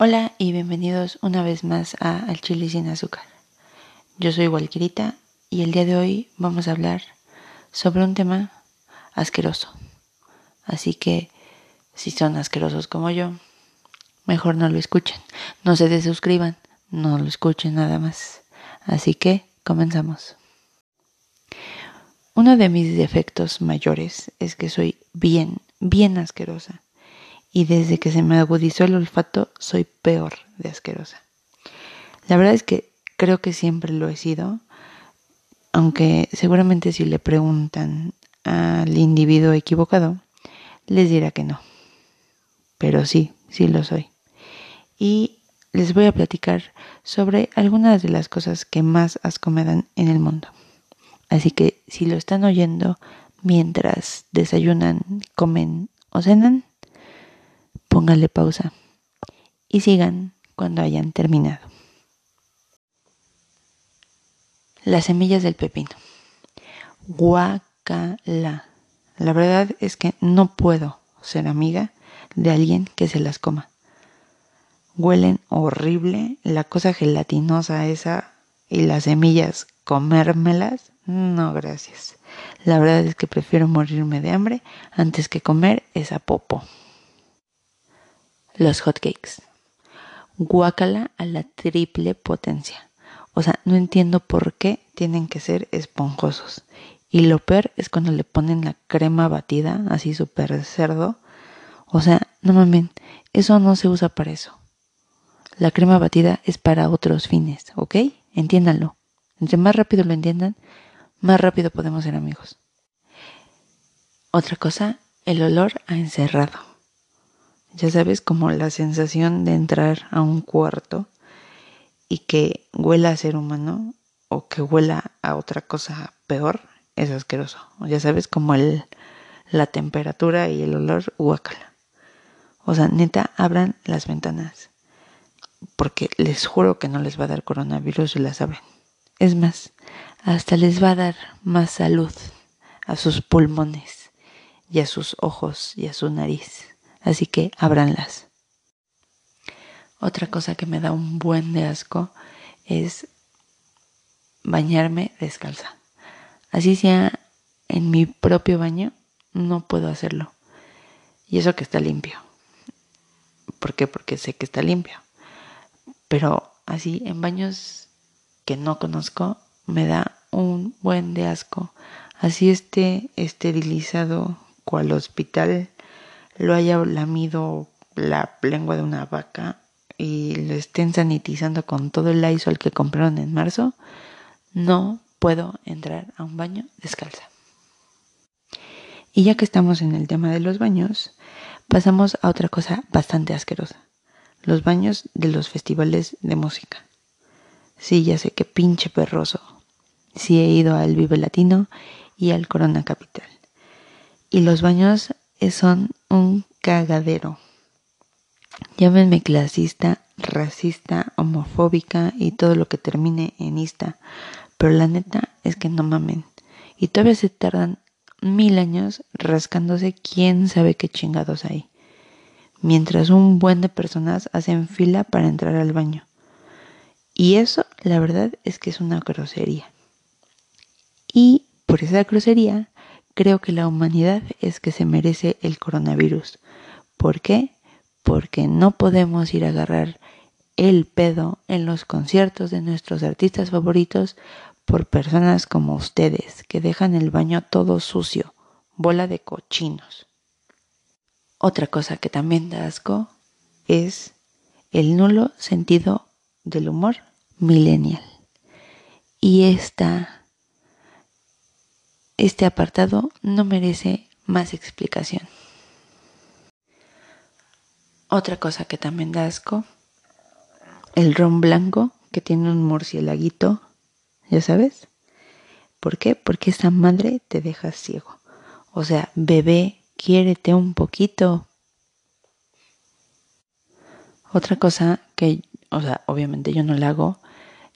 Hola y bienvenidos una vez más a Al Chile sin azúcar. Yo soy Walquirita y el día de hoy vamos a hablar sobre un tema asqueroso. Así que si son asquerosos como yo, mejor no lo escuchen. No se desuscriban, no lo escuchen nada más. Así que comenzamos. Uno de mis defectos mayores es que soy bien, bien asquerosa y desde que se me agudizó el olfato soy peor de asquerosa. La verdad es que creo que siempre lo he sido, aunque seguramente si le preguntan al individuo equivocado, les dirá que no. Pero sí, sí lo soy. Y les voy a platicar sobre algunas de las cosas que más asco me dan en el mundo. Así que si lo están oyendo mientras desayunan, comen o cenan, póngale pausa y sigan cuando hayan terminado. Las semillas del pepino. Guacala. La verdad es que no puedo ser amiga de alguien que se las coma. Huelen horrible, la cosa gelatinosa esa y las semillas, comérmelas, no gracias. La verdad es que prefiero morirme de hambre antes que comer esa popo los hotcakes. Guácala a la triple potencia. O sea, no entiendo por qué tienen que ser esponjosos. Y lo peor es cuando le ponen la crema batida, así súper cerdo. O sea, no mames, eso no se usa para eso. La crema batida es para otros fines, ¿ok? Entiéndanlo. Entre más rápido lo entiendan, más rápido podemos ser amigos. Otra cosa, el olor a encerrado ya sabes, como la sensación de entrar a un cuarto y que huela a ser humano o que huela a otra cosa peor, es asqueroso. Ya sabes, como el, la temperatura y el olor guacala. O sea, neta, abran las ventanas. Porque les juro que no les va a dar coronavirus si las abren. Es más, hasta les va a dar más salud a sus pulmones y a sus ojos y a su nariz así que ábranlas. Otra cosa que me da un buen de asco es bañarme descalza. Así sea en mi propio baño, no puedo hacerlo. Y eso que está limpio. ¿Por qué? Porque sé que está limpio. Pero así en baños que no conozco me da un buen de asco. Así esté esterilizado cual hospital lo haya lamido la lengua de una vaca y lo estén sanitizando con todo el al que compraron en marzo, no puedo entrar a un baño descalza. Y ya que estamos en el tema de los baños, pasamos a otra cosa bastante asquerosa. Los baños de los festivales de música. Sí, ya sé que pinche perroso. Sí he ido al Vive Latino y al Corona Capital. Y los baños son un cagadero. Llámenme clasista, racista, homofóbica y todo lo que termine en ista, pero la neta es que no mamen. Y todavía se tardan mil años rascándose quién sabe qué chingados hay. Mientras un buen de personas hacen fila para entrar al baño. Y eso, la verdad, es que es una grosería. Y por esa grosería creo que la humanidad es que se merece el coronavirus. ¿Por qué? Porque no podemos ir a agarrar el pedo en los conciertos de nuestros artistas favoritos por personas como ustedes que dejan el baño todo sucio, bola de cochinos. Otra cosa que también da asco es el nulo sentido del humor millennial. Y esta este apartado no merece más explicación. Otra cosa que también da asco, el ron blanco que tiene un murcielaguito, ¿ya sabes? ¿Por qué? Porque esa madre te deja ciego. O sea, bebé, quiérete un poquito. Otra cosa que, o sea, obviamente yo no la hago,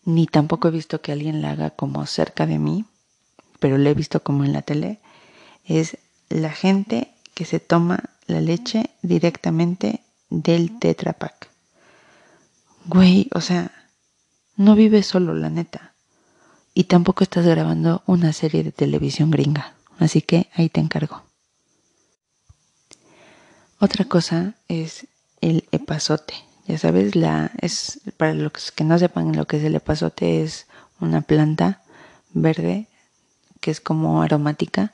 ni tampoco he visto que alguien la haga como cerca de mí, pero lo he visto como en la tele, es la gente que se toma la leche directamente del Tetra Pak. Güey, o sea, no vives solo, la neta. Y tampoco estás grabando una serie de televisión gringa. Así que ahí te encargo. Otra cosa es el epazote. Ya sabes, la es para los que no sepan lo que es el epazote es una planta verde que es como aromática.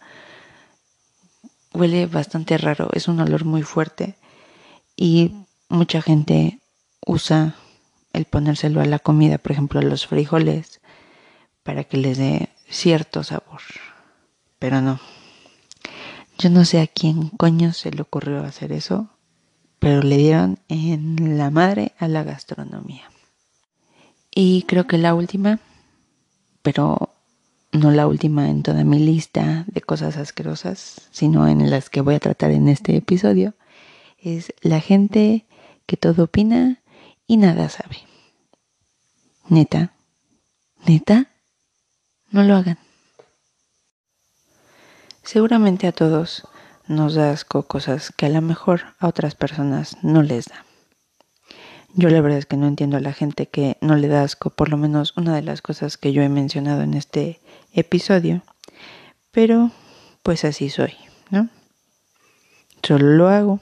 Huele bastante raro, es un olor muy fuerte y mucha gente usa el ponérselo a la comida, por ejemplo a los frijoles, para que les dé cierto sabor. Pero no, yo no sé a quién coño se le ocurrió hacer eso, pero le dieron en la madre a la gastronomía. Y creo que la última, pero no la última en toda mi lista de cosas asquerosas, sino en las que voy a tratar en este episodio, es la gente que todo opina y nada sabe. Neta, neta, no lo hagan. Seguramente a todos nos da asco cosas que a lo mejor a otras personas no les da. Yo la verdad es que no entiendo a la gente que no le da asco, por lo menos una de las cosas que yo he mencionado en este episodio, pero pues así soy, ¿no? Solo lo hago.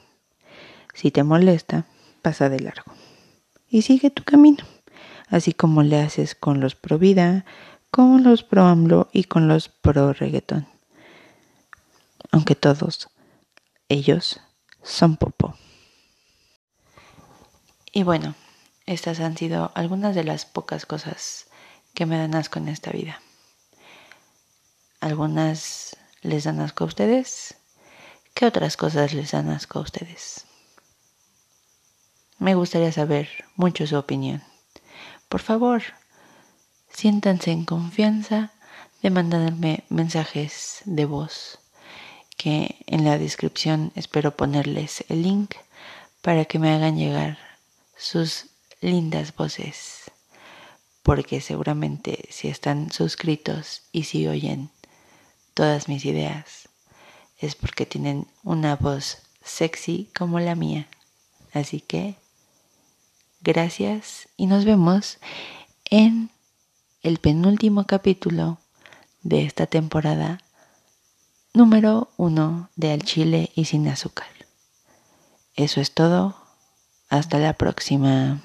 Si te molesta, pasa de largo. Y sigue tu camino, así como le haces con los pro vida, con los pro AMLO y con los pro reggaetón aunque todos ellos son popo. Y bueno, estas han sido algunas de las pocas cosas que me dan asco en esta vida. Algunas les dan asco a ustedes. ¿Qué otras cosas les dan asco a ustedes? Me gustaría saber mucho su opinión. Por favor, siéntanse en confianza de mandarme mensajes de voz que en la descripción espero ponerles el link para que me hagan llegar sus lindas voces, porque seguramente si están suscritos y si oyen todas mis ideas, es porque tienen una voz sexy como la mía. Así que, gracias y nos vemos en el penúltimo capítulo de esta temporada número uno de al chile y sin azúcar. Eso es todo. Hasta la próxima.